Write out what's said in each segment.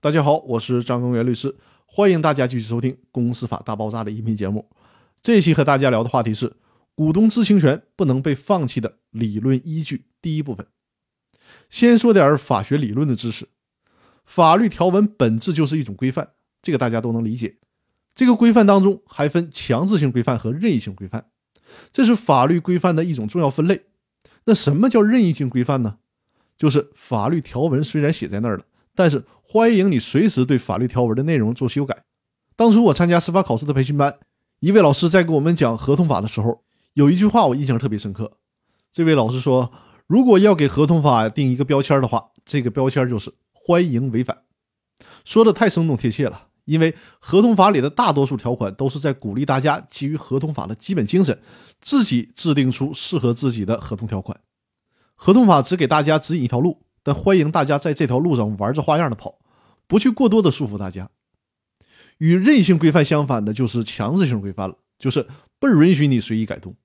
大家好，我是张根元律师，欢迎大家继续收听《公司法大爆炸》的音频节目。这期和大家聊的话题是股东知情权不能被放弃的理论依据。第一部分，先说点法学理论的知识。法律条文本质就是一种规范，这个大家都能理解。这个规范当中还分强制性规范和任意性规范，这是法律规范的一种重要分类。那什么叫任意性规范呢？就是法律条文虽然写在那儿了，但是欢迎你随时对法律条文的内容做修改。当初我参加司法考试的培训班，一位老师在给我们讲合同法的时候，有一句话我印象特别深刻。这位老师说：“如果要给合同法定一个标签的话，这个标签就是欢迎违反。”说的太生动贴切了。因为合同法里的大多数条款都是在鼓励大家基于合同法的基本精神，自己制定出适合自己的合同条款。合同法只给大家指引一条路。但欢迎大家在这条路上玩着花样的跑，不去过多的束缚大家。与任性规范相反的就是强制性规范了，就是不允许你随意改动，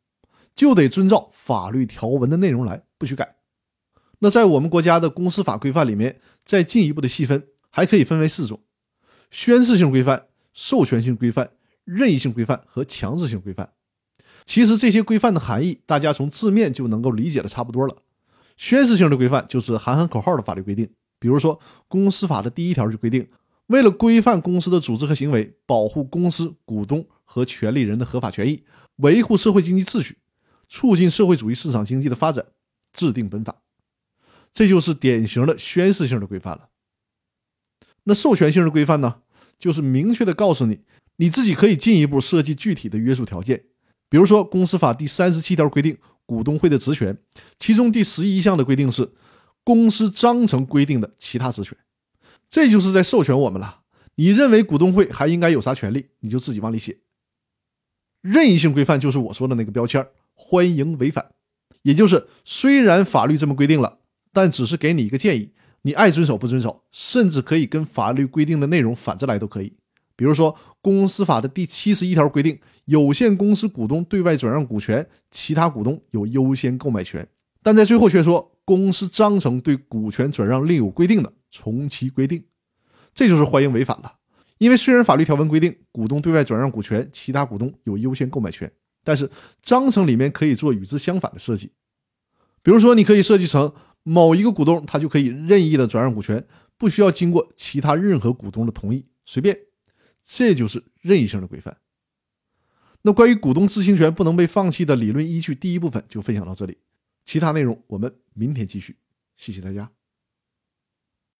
就得遵照法律条文的内容来，不许改。那在我们国家的公司法规范里面，再进一步的细分，还可以分为四种：宣示性规范、授权性规范、任意性规范和强制性规范。其实这些规范的含义，大家从字面就能够理解的差不多了。宣示性的规范就是喊喊口号的法律规定，比如说公司法的第一条就规定，为了规范公司的组织和行为，保护公司股东和权利人的合法权益，维护社会经济秩序，促进社会主义市场经济的发展，制定本法，这就是典型的宣示性的规范了。那授权性的规范呢，就是明确的告诉你，你自己可以进一步设计具体的约束条件，比如说公司法第三十七条规定。股东会的职权，其中第十一项的规定是公司章程规定的其他职权，这就是在授权我们了。你认为股东会还应该有啥权利，你就自己往里写。任意性规范就是我说的那个标签，欢迎违反，也就是虽然法律这么规定了，但只是给你一个建议，你爱遵守不遵守，甚至可以跟法律规定的内容反着来都可以。比如说，公司法的第七十一条规定，有限公司股东对外转让股权，其他股东有优先购买权。但在最后却说，公司章程对股权转让另有规定的，从其规定。这就是欢迎违反了。因为虽然法律条文规定股东对外转让股权，其他股东有优先购买权，但是章程里面可以做与之相反的设计。比如说，你可以设计成某一个股东他就可以任意的转让股权，不需要经过其他任何股东的同意，随便。这就是任意性的规范。那关于股东知情权不能被放弃的理论依据，第一部分就分享到这里，其他内容我们明天继续。谢谢大家。